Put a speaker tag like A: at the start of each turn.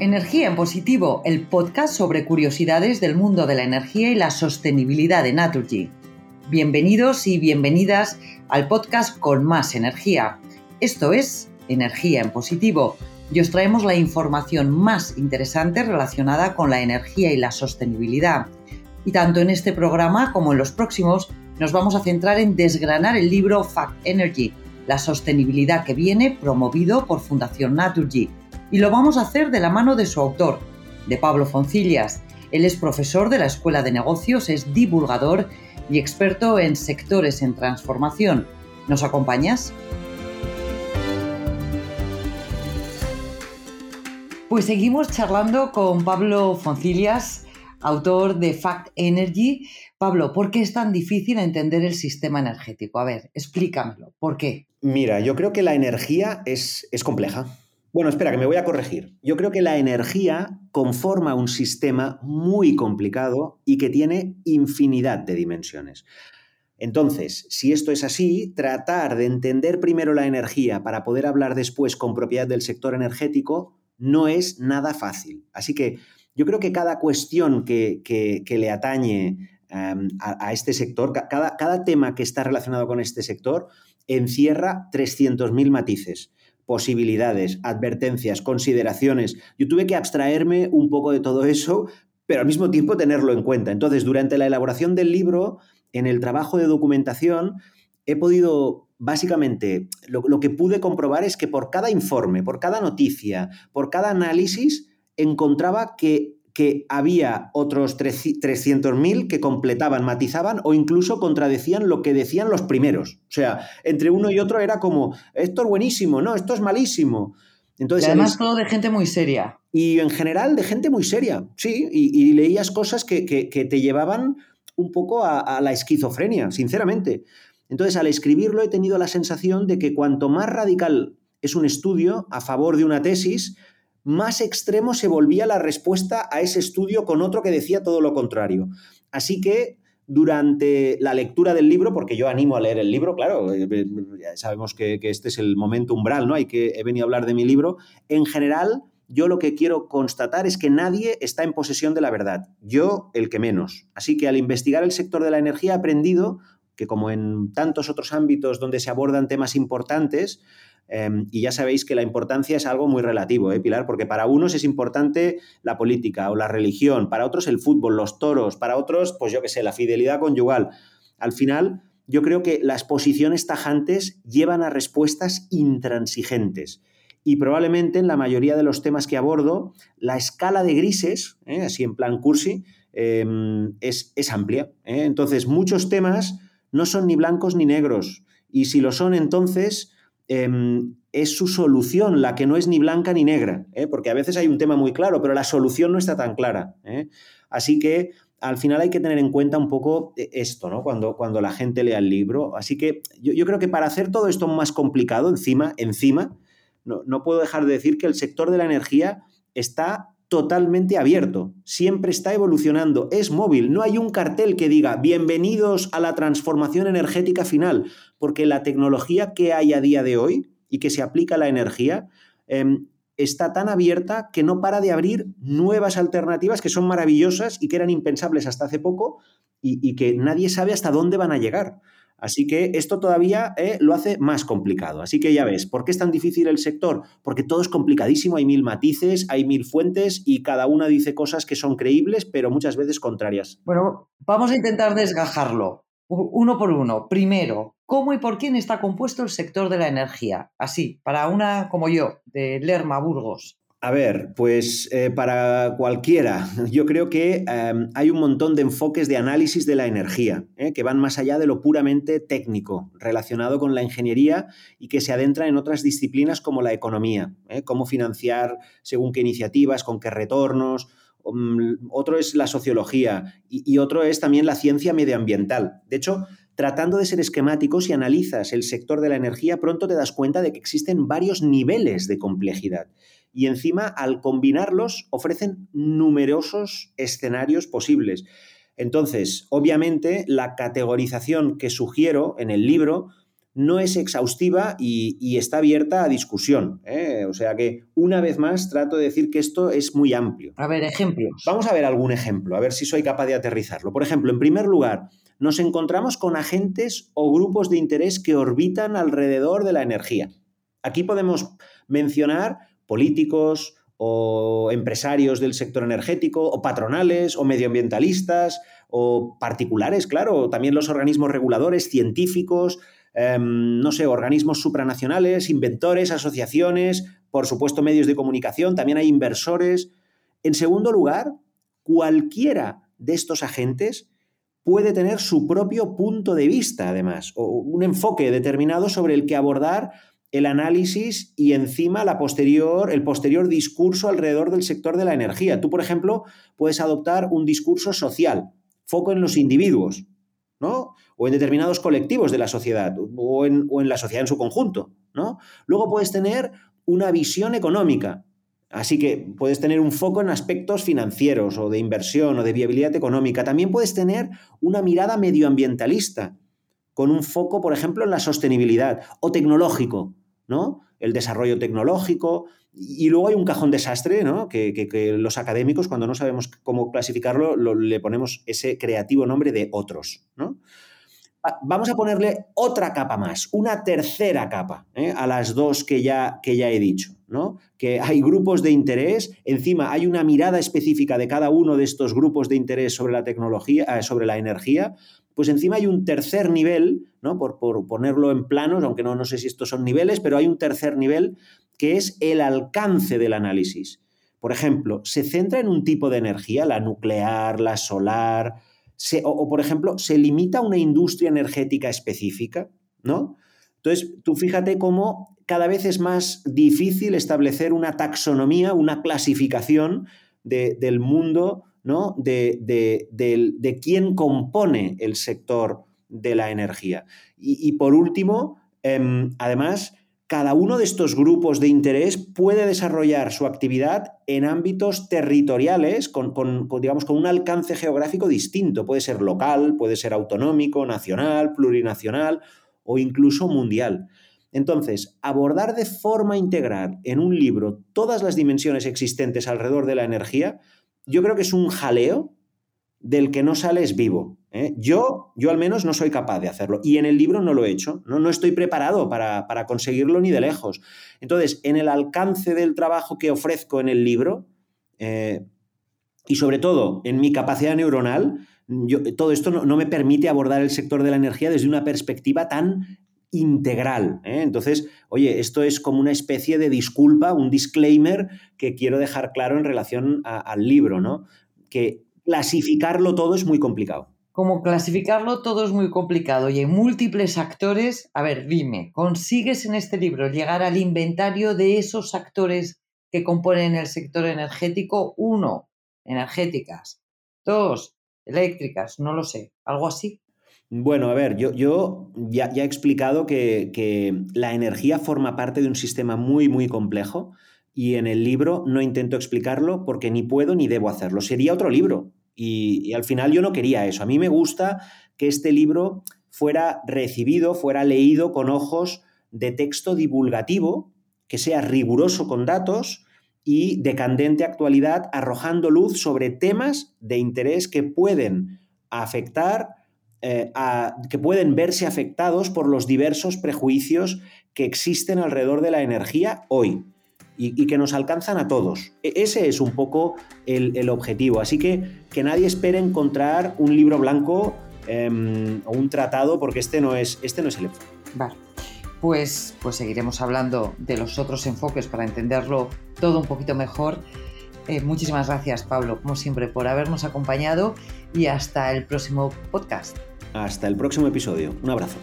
A: Energía en Positivo, el podcast sobre curiosidades del mundo de la energía y la sostenibilidad de Naturgy. Bienvenidos y bienvenidas al podcast con más energía. Esto es Energía en Positivo y os traemos la información más interesante relacionada con la energía y la sostenibilidad. Y tanto en este programa como en los próximos nos vamos a centrar en desgranar el libro Fact Energy, la sostenibilidad que viene promovido por Fundación Naturgy. Y lo vamos a hacer de la mano de su autor, de Pablo Foncillas. Él es profesor de la Escuela de Negocios, es divulgador y experto en sectores en transformación. ¿Nos acompañas? Pues seguimos charlando con Pablo Foncillas, autor de Fact Energy. Pablo, ¿por qué es tan difícil entender el sistema energético? A ver, explícamelo. ¿Por qué?
B: Mira, yo creo que la energía es, es compleja. Bueno, espera, que me voy a corregir. Yo creo que la energía conforma un sistema muy complicado y que tiene infinidad de dimensiones. Entonces, si esto es así, tratar de entender primero la energía para poder hablar después con propiedad del sector energético no es nada fácil. Así que yo creo que cada cuestión que, le atañe em, a, este sector, cada, cada tema que está relacionado con este sector, encierra 300.000 matices posibilidades, advertencias, consideraciones. Yo tuve que abstraerme un poco de todo eso, pero al mismo tiempo tenerlo en cuenta. Entonces, durante la elaboración del libro, en el trabajo de documentación, he podido, básicamente, lo, lo que pude comprobar es que por cada informe, por cada noticia, por cada análisis, encontraba que que había otros 300.000 que completaban, matizaban o incluso contradecían lo que decían los primeros. O sea, entre uno y otro era como, esto es buenísimo, no, esto es malísimo.
A: Entonces, y además todo de gente muy seria.
B: Y en general de gente muy seria, sí, y, leías cosas que, te llevaban un poco a, a la esquizofrenia, sinceramente. Entonces, al escribirlo he tenido la sensación de que cuanto más radical es un estudio a favor de una tesis, más extremo se volvía la respuesta a ese estudio con otro que decía todo lo contrario. Así que durante la lectura del libro, porque yo animo a leer el libro, claro, eh, eh, sabemos que, este es el momento umbral, ¿no? Hay que he venido a hablar de mi libro. En general, yo lo que quiero constatar es que nadie está en posesión de la verdad, yo el que menos. Así que al investigar el sector de la energía he aprendido que como en tantos otros ámbitos donde se abordan temas importantes, Em, y ya sabéis que la importancia es algo muy relativo, ¿eh, Pilar? Porque para unos es importante la política o la religión, para otros el fútbol, los toros, para otros, pues yo qué sé, la fidelidad conyugal. Al final, yo creo que las posiciones tajantes llevan a respuestas intransigentes. Y probablemente en la mayoría de los temas que abordo, la escala de grises, ¿eh? así en plan cursi, em, es, amplia. ¿eh? Entonces, muchos temas no son ni blancos ni negros. Y si lo son, entonces Em, es su solución la que no es ni blanca ni negra, ¿eh? porque a veces hay un tema muy claro, pero la solución no está tan clara. ¿eh? Así que al final hay que tener en cuenta un poco eh, esto, ¿no? Cuando, cuando la gente lea el libro. Así que yo, creo que para hacer todo esto más complicado, encima, encima, no, no puedo dejar de decir que el sector de la energía está totalmente abierto, siempre está evolucionando, es móvil, no hay un cartel que diga bienvenidos a la transformación energética final, porque la tecnología que hay a día de hoy y que se aplica a la energía em, está tan abierta que no para de abrir nuevas alternativas que son maravillosas y que eran impensables hasta hace poco y que nadie sabe hasta dónde van a llegar. Así que esto todavía eh, lo hace más complicado. Así que ya ves, ¿por qué es tan difícil el sector? Porque todo es complicadísimo, hay mil matices, hay mil fuentes y cada una dice cosas que son creíbles, pero muchas veces contrarias.
A: Bueno, vamos a intentar desgajarlo uno por uno. Primero, ¿cómo y por quién está compuesto el sector de la energía? Así, para una como yo, de Lerma, Burgos.
B: A ver, pues eh, para cualquiera, yo creo que em, hay un montón de enfoques de análisis de la energía, eh, que van más allá de lo puramente técnico, relacionado con la ingeniería y que se adentran en otras disciplinas como la economía, eh, cómo financiar según qué iniciativas, con qué retornos. Um, otro es la sociología y, y otro es también la ciencia medioambiental. De hecho, tratando de ser esquemáticos y analizas el sector de la energía, pronto te das cuenta de que existen varios niveles de complejidad y encima al combinarlos ofrecen numerosos escenarios posibles. Entonces, obviamente, la categorización que sugiero en el libro no es exhaustiva y, está abierta a discusión. ¿eh? O sea que, una vez más, trato de decir que esto es muy amplio.
A: A ver, ejemplos.
B: Vamos a ver algún ejemplo, a ver si soy capaz de aterrizarlo. Por ejemplo, en primer lugar, nos encontramos con agentes o grupos de interés que orbitan alrededor de la energía. Aquí podemos mencionar políticos o empresarios del sector energético, o patronales, o medioambientalistas, o particulares, claro, también los organismos reguladores, científicos, em, no sé, organismos supranacionales, inventores, asociaciones, por supuesto medios de comunicación, también hay inversores. En segundo lugar, cualquiera de estos agentes puede tener su propio punto de vista, además, o un enfoque determinado sobre el que abordar el análisis y encima la posterior, el posterior discurso alrededor del sector de la energía. Tú, por ejemplo, puedes adoptar un discurso social, foco en los individuos, ¿no? O en determinados colectivos de la sociedad, o en, o en la sociedad en su conjunto, ¿no? Luego puedes tener una visión económica, Así que puedes tener un foco en aspectos financieros o de inversión o de viabilidad económica. También puedes tener una mirada medioambientalista, con un foco, por ejemplo, en la sostenibilidad o tecnológico, ¿no? El desarrollo tecnológico. Y luego hay un cajón desastre, ¿no? Que, los académicos, cuando no sabemos cómo clasificarlo, le ponemos ese creativo nombre de otros, ¿no? Vamos a ponerle otra capa más, una tercera capa ¿eh? a las dos que ya, que ya he dicho. ¿No? Que hay grupos de interés, encima hay una mirada específica de cada uno de estos grupos de interés sobre la tecnología, eh, sobre la energía, pues encima hay un tercer nivel, ¿no? Por, ponerlo en planos, aunque no, no sé si estos son niveles, pero hay un tercer nivel que es el alcance del análisis. Por ejemplo, se centra en un tipo de energía, la nuclear, la solar, o, o, por ejemplo, se limita a una industria energética específica, ¿no? Entonces, tú fíjate cómo cada vez es más difícil establecer una taxonomía, una clasificación del mundo, ¿no? de, de, quién compone el sector de la energía. Y, por último, em, además, cada uno de estos grupos de interés puede desarrollar su actividad en ámbitos territoriales con, digamos, con un alcance geográfico distinto. Puede ser local, puede ser autonómico, nacional, plurinacional o incluso mundial. Entonces, abordar de forma integral en un libro todas las dimensiones existentes alrededor de la energía, yo creo que es un jaleo del que no sales vivo. ¿eh? Yo, yo al menos no soy capaz de hacerlo. Y en el libro no lo he hecho. No, no estoy preparado para, conseguirlo ni de lejos. Entonces, en el alcance del trabajo que ofrezco en el libro, eh, y sobre todo en mi capacidad neuronal, todo esto no, me permite abordar el sector de la energía desde una perspectiva tan integral. ¿eh? Entonces, oye, esto es como una especie de disculpa, un disclaimer que quiero dejar claro en relación al libro, ¿no? Que clasificarlo todo es muy complicado.
A: Como clasificarlo todo es muy complicado y hay múltiples actores. A ver, dime, ¿consigues en este libro llegar al inventario de esos actores que componen el sector energético? Uno, energéticas. Dos, eléctricas, no lo sé, algo así.
B: Bueno, a ver, yo, yo ya, he explicado que, la energía forma parte de un sistema muy, muy complejo y en el libro no intento explicarlo porque ni puedo ni debo hacerlo. Sería otro libro y, y al final yo no quería eso. A mí me gusta que este libro fuera recibido, fuera leído con ojos de texto divulgativo, que sea riguroso con datos y de candente actualidad, arrojando luz sobre temas de interés que pueden afectar eh, que pueden verse afectados por los diversos prejuicios que existen alrededor de la energía hoy y, que nos alcanzan a todos. E, ese es un poco el, objetivo. Así que que nadie espere encontrar un libro blanco em, o un tratado porque este no es, este no es el enfoque.
A: Vale. Pues, pues seguiremos hablando de los otros enfoques para entenderlo todo un poquito mejor. Eh, muchísimas gracias, Pablo, como siempre, por habernos acompañado y hasta el próximo podcast.
B: Hasta el próximo episodio. Un abrazo.